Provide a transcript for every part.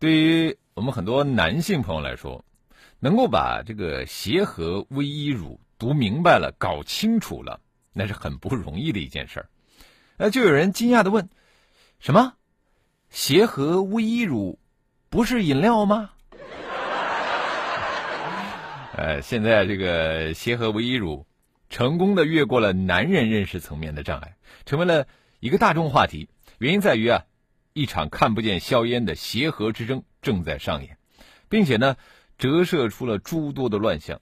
对于我们很多男性朋友来说，能够把这个协和微衣乳。读明白了，搞清楚了，那是很不容易的一件事儿。呃，就有人惊讶的问：“什么？协和微衣乳不是饮料吗？” 呃，现在这个协和微衣乳成功的越过了男人认识层面的障碍，成为了一个大众话题。原因在于啊，一场看不见硝烟的协和之争正在上演，并且呢，折射出了诸多的乱象。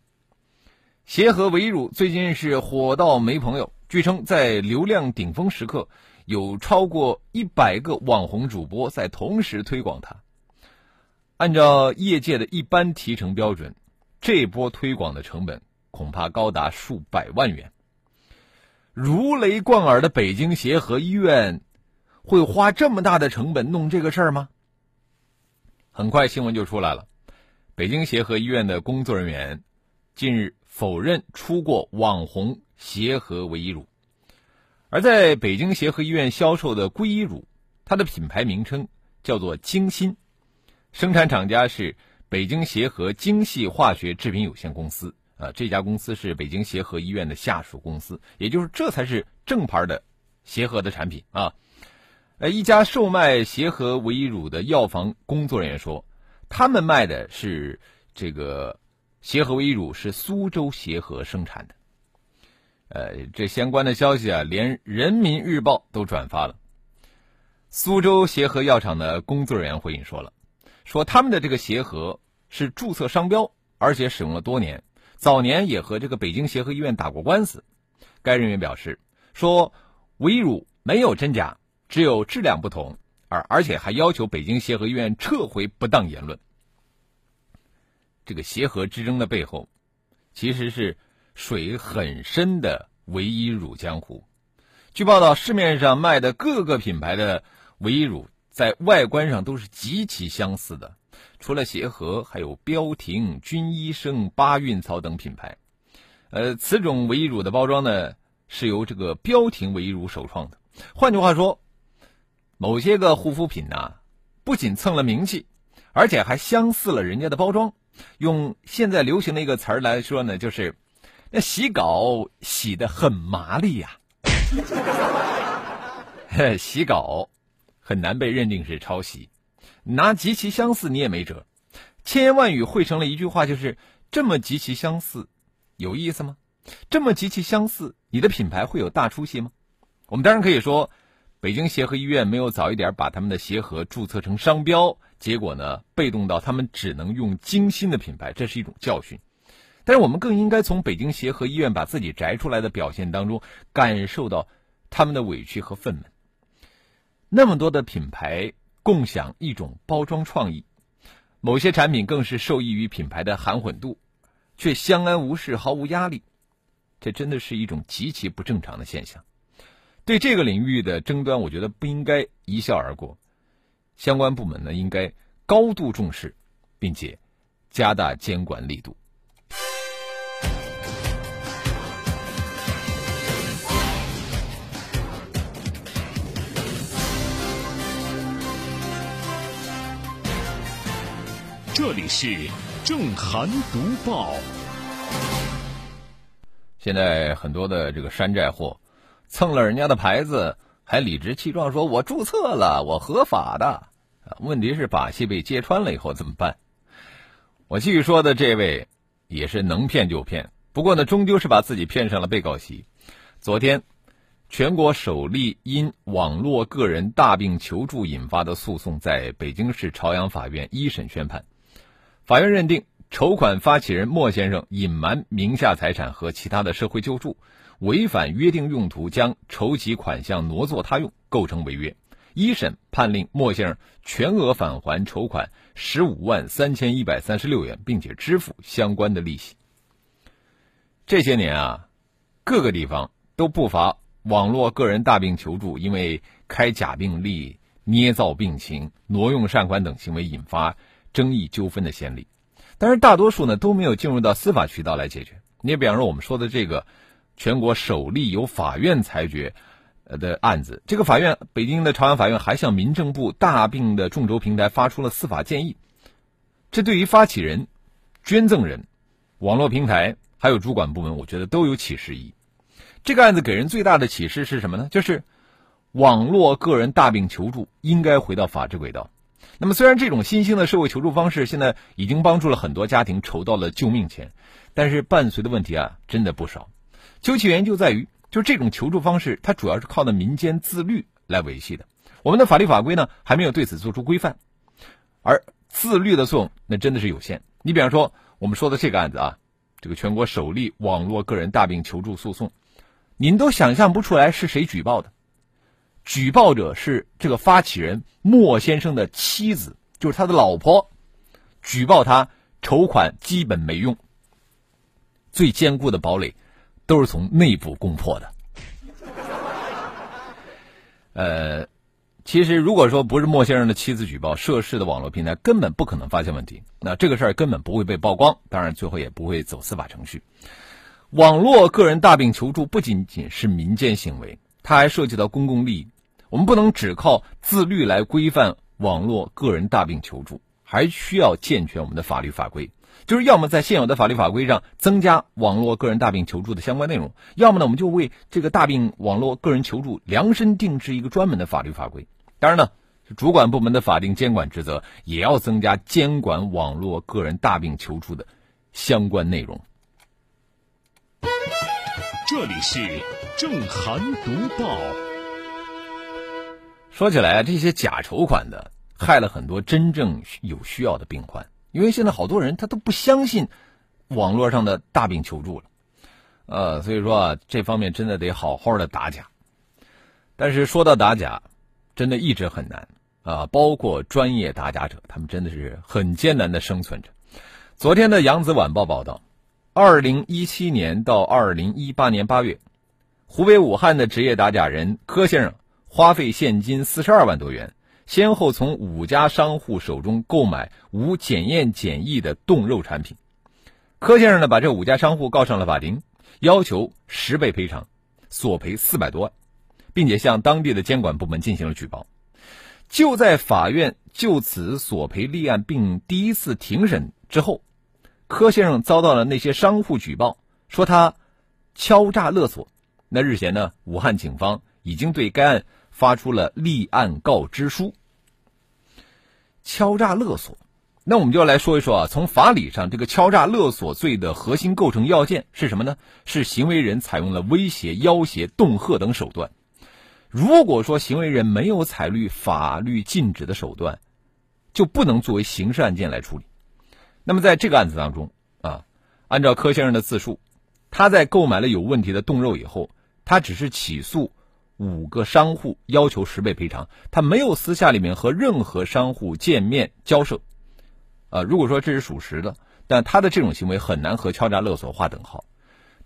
协和微乳最近是火到没朋友，据称在流量顶峰时刻，有超过一百个网红主播在同时推广它。按照业界的一般提成标准，这波推广的成本恐怕高达数百万元。如雷贯耳的北京协和医院，会花这么大的成本弄这个事儿吗？很快新闻就出来了，北京协和医院的工作人员近日。否认出过网红协和唯一乳，而在北京协和医院销售的硅一乳，它的品牌名称叫做精心，生产厂家是北京协和精细化学制品有限公司啊，这家公司是北京协和医院的下属公司，也就是这才是正牌的协和的产品啊。呃，一家售卖协和唯一乳的药房工作人员说，他们卖的是这个。协和微乳是苏州协和生产的，呃，这相关的消息啊，连人民日报都转发了。苏州协和药厂的工作人员回应说了，说他们的这个协和是注册商标，而且使用了多年，早年也和这个北京协和医院打过官司。该人员表示说，微乳没有真假，只有质量不同，而而且还要求北京协和医院撤回不当言论。这个协和之争的背后，其实是水很深的唯一乳江湖。据报道，市面上卖的各个品牌的唯一乳，在外观上都是极其相似的。除了协和，还有标婷、君医生、八运草等品牌。呃，此种唯一乳的包装呢，是由这个标婷唯一乳首创的。换句话说，某些个护肤品呐，不仅蹭了名气，而且还相似了人家的包装。用现在流行的一个词儿来说呢，就是那洗稿洗的很麻利呀。洗稿很难被认定是抄袭，拿极其相似你也没辙。千言万语汇成了一句话，就是这么极其相似，有意思吗？这么极其相似，你的品牌会有大出息吗？我们当然可以说，北京协和医院没有早一点把他们的协和注册成商标。结果呢，被动到他们只能用精心的品牌，这是一种教训。但是我们更应该从北京协和医院把自己摘出来的表现当中，感受到他们的委屈和愤懑。那么多的品牌共享一种包装创意，某些产品更是受益于品牌的含混度，却相安无事，毫无压力。这真的是一种极其不正常的现象。对这个领域的争端，我觉得不应该一笑而过。相关部门呢，应该高度重视，并且加大监管力度。这里是正涵读报。现在很多的这个山寨货，蹭了人家的牌子。还理直气壮说：“我注册了，我合法的。”问题是把戏被揭穿了以后怎么办？我继续说的这位也是能骗就骗，不过呢，终究是把自己骗上了被告席。昨天，全国首例因网络个人大病求助引发的诉讼在北京市朝阳法院一审宣判，法院认定筹款发起人莫先生隐瞒名下财产和其他的社会救助。违反约定用途将筹集款项挪作他用，构成违约，一审判令莫先生全额返还筹款十五万三千一百三十六元，并且支付相关的利息。这些年啊，各个地方都不乏网络个人大病求助，因为开假病历、捏造病情、挪用善款等行为引发争议纠纷的先例。但是大多数呢都没有进入到司法渠道来解决。你比方说我们说的这个全国首例由法院裁决的案子，这个法院北京的朝阳法院还向民政部大病的众筹平台发出了司法建议。这对于发起人、捐赠人、网络平台还有主管部门，我觉得都有启示意义。这个案子给人最大的启示是什么呢？就是网络个人大病求助应该回到法治轨道。那么，虽然这种新兴的社会求助方式现在已经帮助了很多家庭筹到了救命钱，但是伴随的问题啊，真的不少。究其原因，就在于就这种求助方式，它主要是靠的民间自律来维系的。我们的法律法规呢，还没有对此做出规范，而自律的作用那真的是有限。你比方说，我们说的这个案子啊，这个全国首例网络个人大病求助诉讼，您都想象不出来是谁举报的。举报者是这个发起人莫先生的妻子，就是他的老婆。举报他筹款基本没用，最坚固的堡垒都是从内部攻破的。呃，其实如果说不是莫先生的妻子举报，涉事的网络平台根本不可能发现问题，那这个事儿根本不会被曝光，当然最后也不会走司法程序。网络个人大病求助不仅仅是民间行为，它还涉及到公共利益。我们不能只靠自律来规范网络个人大病求助，还需要健全我们的法律法规。就是要么在现有的法律法规上增加网络个人大病求助的相关内容，要么呢，我们就为这个大病网络个人求助量身定制一个专门的法律法规。当然呢，主管部门的法定监管职责也要增加监管网络个人大病求助的相关内容。这里是正涵读报。说起来啊，这些假筹款的害了很多真正有需要的病患，因为现在好多人他都不相信网络上的大病求助了，呃，所以说啊，这方面真的得好好的打假。但是说到打假，真的一直很难啊，包括专业打假者，他们真的是很艰难的生存着。昨天的《扬子晚报》报道，二零一七年到二零一八年八月，湖北武汉的职业打假人柯先生。花费现金四十二万多元，先后从五家商户手中购买无检验检疫的冻肉产品。柯先生呢，把这五家商户告上了法庭，要求十倍赔偿，索赔四百多万，并且向当地的监管部门进行了举报。就在法院就此索赔立案并第一次庭审之后，柯先生遭到了那些商户举报，说他敲诈勒索。那日前呢，武汉警方已经对该案。发出了立案告知书。敲诈勒索，那我们就来说一说啊，从法理上，这个敲诈勒索罪的核心构成要件是什么呢？是行为人采用了威胁、要挟、恫吓等手段。如果说行为人没有采取法律禁止的手段，就不能作为刑事案件来处理。那么在这个案子当中啊，按照柯先生的自述，他在购买了有问题的冻肉以后，他只是起诉。五个商户要求十倍赔偿，他没有私下里面和任何商户见面交涉，呃，如果说这是属实的，但他的这种行为很难和敲诈勒索划等号。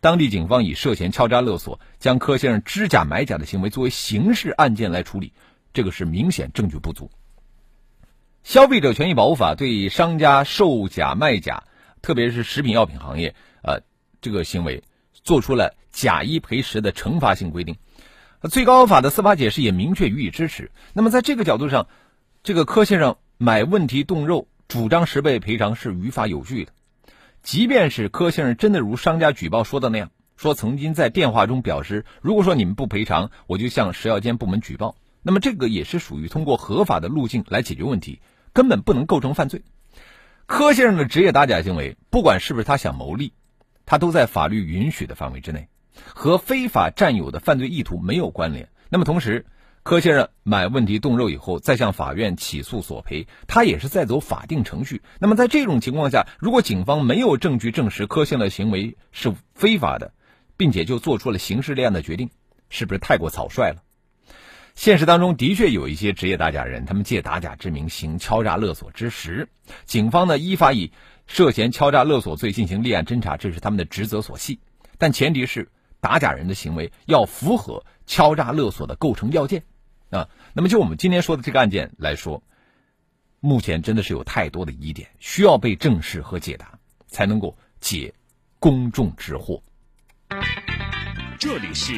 当地警方以涉嫌敲诈勒索将柯先生知假买假的行为作为刑事案件来处理，这个是明显证据不足。消费者权益保护法对商家售假卖假，特别是食品药品行业，呃，这个行为做出了假一赔十的惩罚性规定。最高法的司法解释也明确予以支持。那么，在这个角度上，这个柯先生买问题冻肉，主张十倍赔偿是于法有据的。即便是柯先生真的如商家举报说的那样，说曾经在电话中表示，如果说你们不赔偿，我就向食药监部门举报。那么，这个也是属于通过合法的路径来解决问题，根本不能构成犯罪。柯先生的职业打假行为，不管是不是他想牟利，他都在法律允许的范围之内。和非法占有的犯罪意图没有关联。那么同时，柯先生买问题冻肉以后再向法院起诉索赔，他也是在走法定程序。那么在这种情况下，如果警方没有证据证实柯先生的行为是非法的，并且就做出了刑事立案的决定，是不是太过草率了？现实当中的确有一些职业打假人，他们借打假之名行敲诈勒索之实，警方呢依法以涉嫌敲诈勒索罪进行立案侦查，这是他们的职责所系。但前提是打假人的行为要符合敲诈勒索的构成要件啊。那么就我们今天说的这个案件来说，目前真的是有太多的疑点需要被正视和解答，才能够解公众之惑。这里是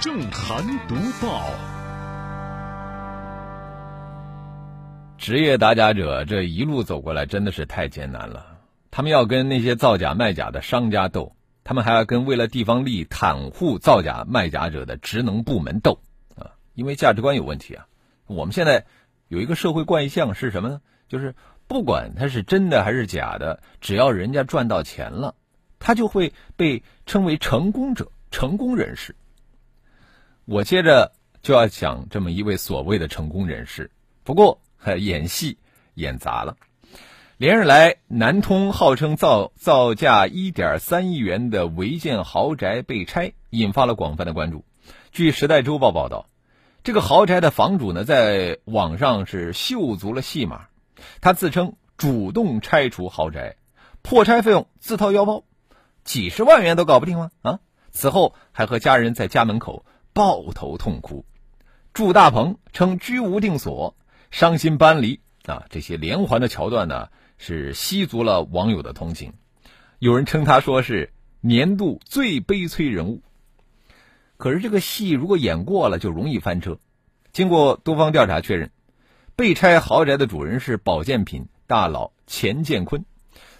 政坛读报。职业打假者这一路走过来真的是太艰难了，他们要跟那些造假卖假的商家斗，他们还要跟为了地方利益袒护造假卖假者的职能部门斗啊！因为价值观有问题啊。我们现在有一个社会怪象是什么呢？就是不管他是真的还是假的，只要人家赚到钱了，他就会被称为成功者、成功人士。我接着就要讲这么一位所谓的成功人士，不过。演戏演砸了，连日来，南通号称造造价一点三亿元的违建豪宅被拆，引发了广泛的关注。据《时代周报》报道，这个豪宅的房主呢，在网上是秀足了戏码，他自称主动拆除豪宅，破拆费用自掏腰包，几十万元都搞不定吗？啊！此后还和家人在家门口抱头痛哭。祝大鹏称居无定所。伤心搬离啊！这些连环的桥段呢，是吸足了网友的同情。有人称他说是年度最悲催人物。可是这个戏如果演过了，就容易翻车。经过多方调查确认，被拆豪宅的主人是保健品大佬钱建坤。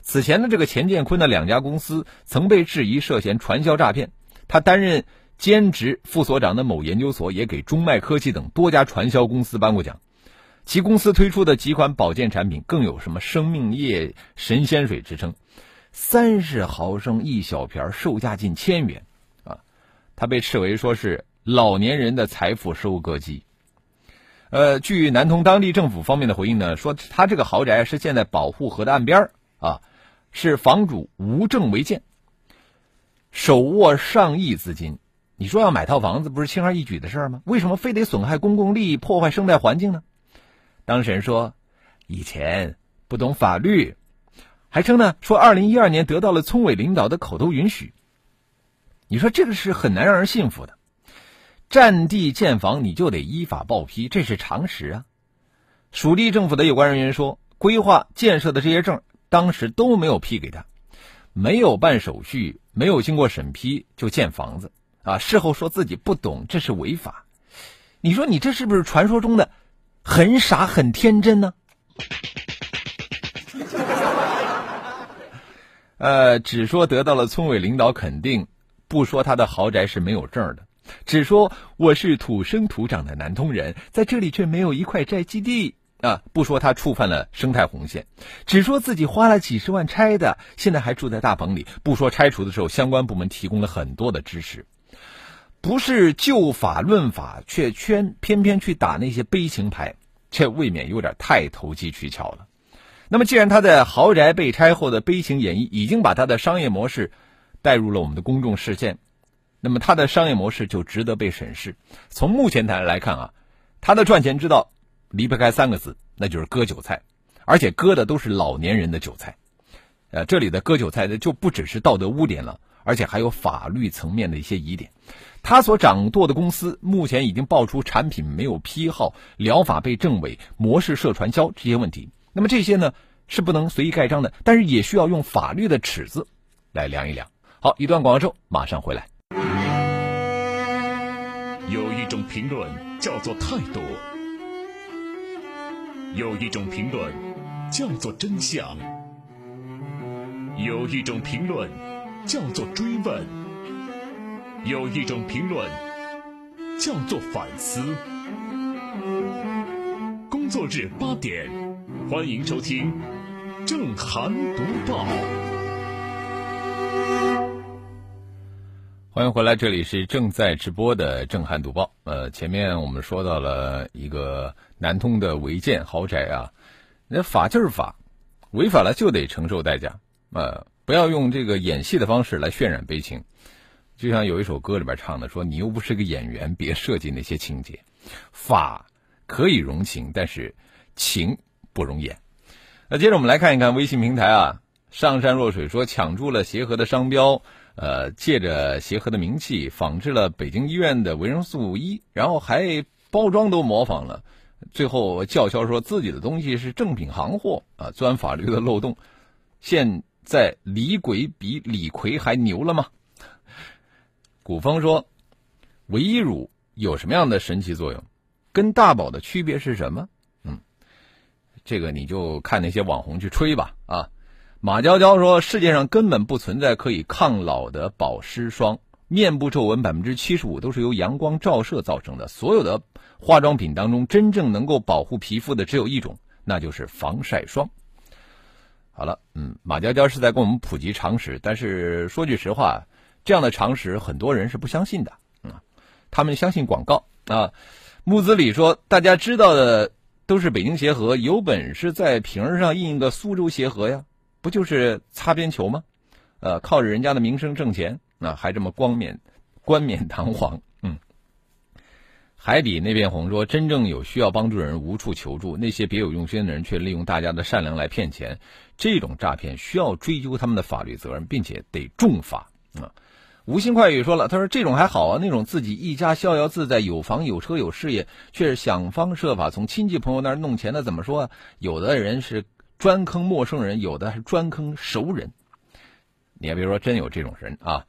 此前的这个钱建坤的两家公司曾被质疑涉嫌传销诈骗。他担任兼职副所长的某研究所也给中脉科技等多家传销公司颁过奖。其公司推出的几款保健产品更有什么“生命液”“神仙水”之称，三十毫升一小瓶，售价近千元，啊，它被视为说是老年人的财富收割机。呃，据南通当地政府方面的回应呢，说他这个豪宅是建在保护河的岸边啊，是房主无证违建，手握上亿资金，你说要买套房子不是轻而易举的事儿吗？为什么非得损害公共利益、破坏生态环境呢？当事人说：“以前不懂法律，还称呢说二零一二年得到了村委领导的口头允许。你说这个是很难让人信服的。占地建房你就得依法报批，这是常识啊。属地政府的有关人员说，规划建设的这些证当时都没有批给他，没有办手续，没有经过审批就建房子啊。事后说自己不懂，这是违法。你说你这是不是传说中的？”很傻很天真呢，呃，只说得到了村委领导肯定，不说他的豪宅是没有证的，只说我是土生土长的南通人，在这里却没有一块宅基地啊，不说他触犯了生态红线，只说自己花了几十万拆的，现在还住在大棚里，不说拆除的时候相关部门提供了很多的支持。不是就法论法，却偏偏偏去打那些悲情牌，这未免有点太投机取巧了。那么，既然他在豪宅被拆后的悲情演绎已经把他的商业模式带入了我们的公众视线，那么他的商业模式就值得被审视。从目前来来看啊，他的赚钱之道离不开三个字，那就是割韭菜，而且割的都是老年人的韭菜。呃，这里的割韭菜的就不只是道德污点了，而且还有法律层面的一些疑点。他所掌舵的公司目前已经爆出产品没有批号、疗法被证伪模式涉传销这些问题。那么这些呢是不能随意盖章的，但是也需要用法律的尺子来量一量。好，一段广告之后马上回来。有一种评论叫做态度，有一种评论叫做真相，有一种评论叫做追问。有一种评论叫做反思。工作日八点，欢迎收听正涵读报。欢迎回来，这里是正在直播的正涵读报。呃，前面我们说到了一个南通的违建豪宅啊，那法就是法，违法了就得承受代价。呃，不要用这个演戏的方式来渲染悲情。就像有一首歌里边唱的，说你又不是个演员，别设计那些情节。法可以容情，但是情不容言。那接着我们来看一看微信平台啊，上善若水说抢注了协和的商标，呃，借着协和的名气仿制了北京医院的维生素 E，然后还包装都模仿了，最后叫嚣说自己的东西是正品行货啊，钻法律的漏洞。现在李鬼比李逵还牛了吗？古风说，维 E 乳有什么样的神奇作用？跟大宝的区别是什么？嗯，这个你就看那些网红去吹吧啊。马娇娇说，世界上根本不存在可以抗老的保湿霜，面部皱纹百分之七十五都是由阳光照射造成的。所有的化妆品当中，真正能够保护皮肤的只有一种，那就是防晒霜。好了，嗯，马娇娇是在跟我们普及常识，但是说句实话，这样的常识很多人是不相信的，嗯，他们相信广告啊。木子李说，大家知道的都是北京协和，有本事在瓶上印一个苏州协和呀，不就是擦边球吗？呃，靠着人家的名声挣钱，那还这么光冕冠冕堂皇，嗯。海底那片红说，真正有需要帮助的人无处求助，那些别有用心的人却利用大家的善良来骗钱。这种诈骗需要追究他们的法律责任，并且得重罚啊！无心快语说了，他说这种还好啊，那种自己一家逍遥自在，有房有车有事业，却是想方设法从亲戚朋友那儿弄钱的，怎么说啊？有的人是专坑陌生人，有的是专坑熟人。你还别说，真有这种人啊！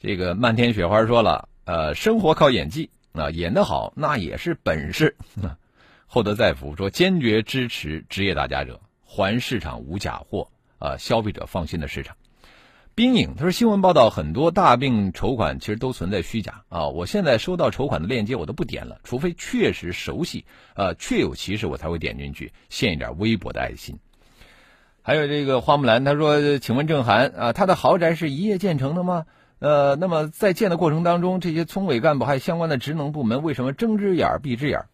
这个漫天雪花说了，呃，生活靠演技啊，演得好那也是本事。厚德载福说，坚决支持职业打假者。还市场无假货啊，消费者放心的市场。冰影他说，新闻报道很多大病筹款其实都存在虚假啊。我现在收到筹款的链接我都不点了，除非确实熟悉，呃，确有其事我才会点进去献一点微薄的爱心。还有这个花木兰他说，请问郑涵啊，他的豪宅是一夜建成的吗？呃，那么在建的过程当中，这些村委干部还有相关的职能部门为什么睁只眼闭只眼？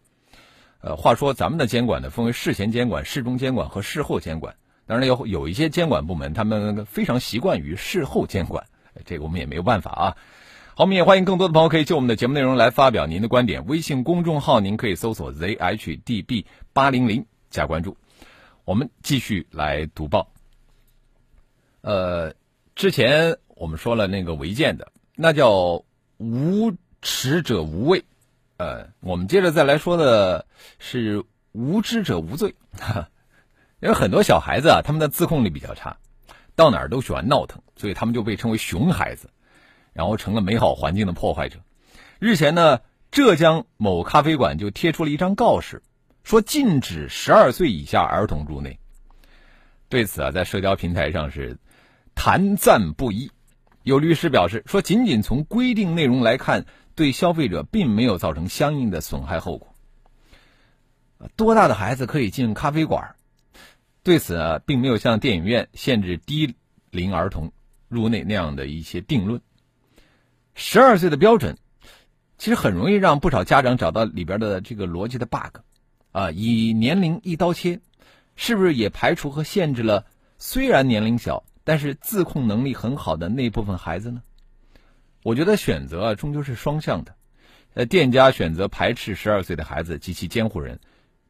呃，话说咱们的监管呢，分为事前监管、事中监管和事后监管。当然有有一些监管部门，他们非常习惯于事后监管，这个我们也没有办法啊。好，我们也欢迎更多的朋友可以就我们的节目内容来发表您的观点。微信公众号您可以搜索 zhdb 八零零加关注。我们继续来读报。呃，之前我们说了那个违建的，那叫无耻者无畏。呃，我们接着再来说的是无知者无罪，因为很多小孩子啊，他们的自控力比较差，到哪儿都喜欢闹腾，所以他们就被称为熊孩子，然后成了美好环境的破坏者。日前呢，浙江某咖啡馆就贴出了一张告示，说禁止十二岁以下儿童入内。对此啊，在社交平台上是谈赞不一。有律师表示说，仅仅从规定内容来看。对消费者并没有造成相应的损害后果。多大的孩子可以进咖啡馆？对此啊，并没有像电影院限制低龄儿童入内那样的一些定论。十二岁的标准，其实很容易让不少家长找到里边的这个逻辑的 bug。啊，以年龄一刀切，是不是也排除和限制了虽然年龄小，但是自控能力很好的那部分孩子呢？我觉得选择啊，终究是双向的。呃，店家选择排斥十二岁的孩子及其监护人，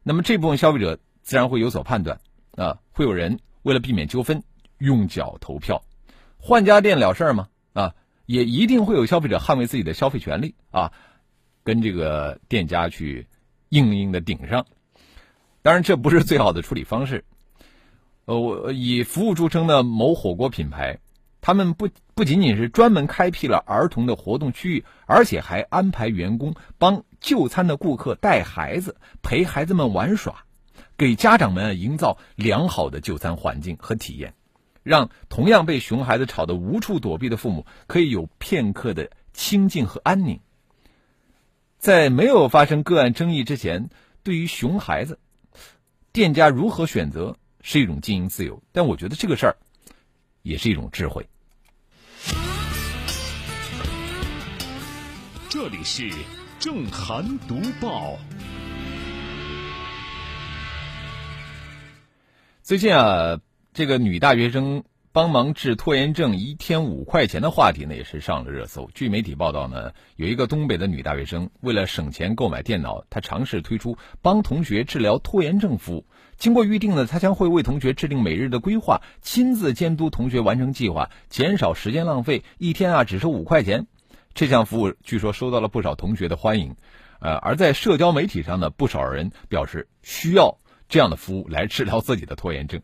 那么这部分消费者自然会有所判断啊。会有人为了避免纠纷，用脚投票，换家店了事儿吗？啊，也一定会有消费者捍卫自己的消费权利啊，跟这个店家去硬硬的顶上。当然，这不是最好的处理方式。呃，我以服务著称的某火锅品牌。他们不不仅仅是专门开辟了儿童的活动区域，而且还安排员工帮就餐的顾客带孩子，陪孩子们玩耍，给家长们营造良好的就餐环境和体验，让同样被熊孩子吵得无处躲避的父母可以有片刻的清静和安宁。在没有发生个案争议之前，对于熊孩子，店家如何选择是一种经营自由，但我觉得这个事儿也是一种智慧。这里是正涵读报。最近啊，这个女大学生帮忙治拖延症一天五块钱的话题呢，也是上了热搜。据媒体报道呢，有一个东北的女大学生为了省钱购买电脑，她尝试推出帮同学治疗拖延症服务。经过预定呢，她将会为同学制定每日的规划，亲自监督同学完成计划，减少时间浪费。一天啊，只收五块钱。这项服务据说收到了不少同学的欢迎。呃，而在社交媒体上呢，不少人表示需要这样的服务来治疗自己的拖延症。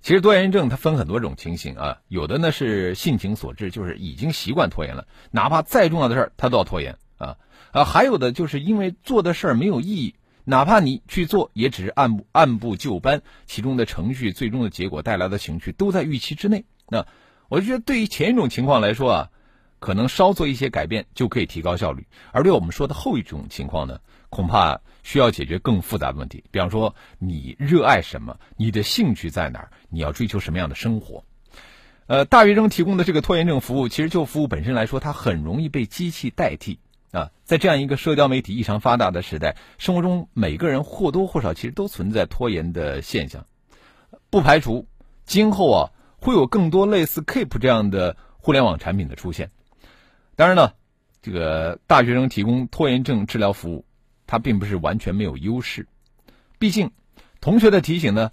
其实拖延症它分很多种情形啊，有的呢是性情所致，就是已经习惯拖延了，哪怕再重要的事儿他都要拖延啊啊，还有的就是因为做的事儿没有意义，哪怕你去做也只是按部按部就班，其中的程序最终的结果带来的情绪都在预期之内。那我就觉得对于前一种情况来说啊，可能稍做一些改变就可以提高效率，而对我们说的后一种情况呢，恐怕。需要解决更复杂的问题，比方说你热爱什么，你的兴趣在哪儿，你要追求什么样的生活？呃，大学生提供的这个拖延症服务，其实就服务本身来说，它很容易被机器代替啊。在这样一个社交媒体异常发达的时代，生活中每个人或多或少其实都存在拖延的现象，不排除今后啊会有更多类似 Keep 这样的互联网产品的出现。当然了，这个大学生提供拖延症治疗服务。他并不是完全没有优势，毕竟，同学的提醒呢，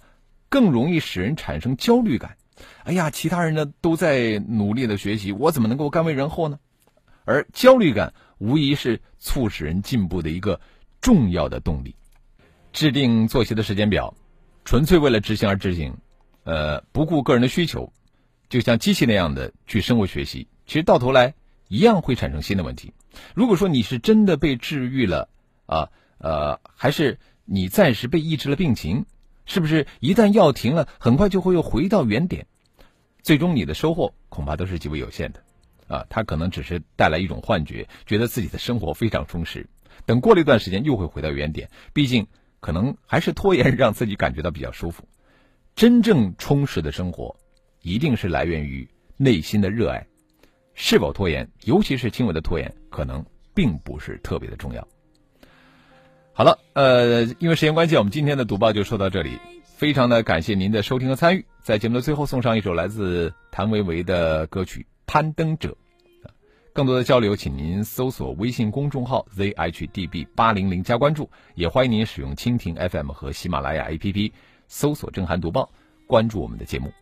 更容易使人产生焦虑感。哎呀，其他人呢都在努力的学习，我怎么能够甘为人后呢？而焦虑感无疑是促使人进步的一个重要的动力。制定作息的时间表，纯粹为了执行而执行，呃，不顾个人的需求，就像机器那样的去生活学习，其实到头来一样会产生新的问题。如果说你是真的被治愈了，啊，呃，还是你暂时被抑制了病情，是不是一旦药停了，很快就会又回到原点？最终你的收获恐怕都是极为有限的。啊，它可能只是带来一种幻觉，觉得自己的生活非常充实。等过了一段时间，又会回到原点。毕竟，可能还是拖延 让自己感觉到比较舒服。真正充实的生活，一定是来源于内心的热爱。是否拖延，尤其是轻微的拖延，可能并不是特别的重要。好了，呃，因为时间关系，我们今天的读报就说到这里。非常的感谢您的收听和参与，在节目的最后送上一首来自谭维维的歌曲《攀登者》。更多的交流，请您搜索微信公众号 zhdb 八零零加关注，也欢迎您使用蜻蜓 FM 和喜马拉雅 APP 搜索“正涵读报”，关注我们的节目。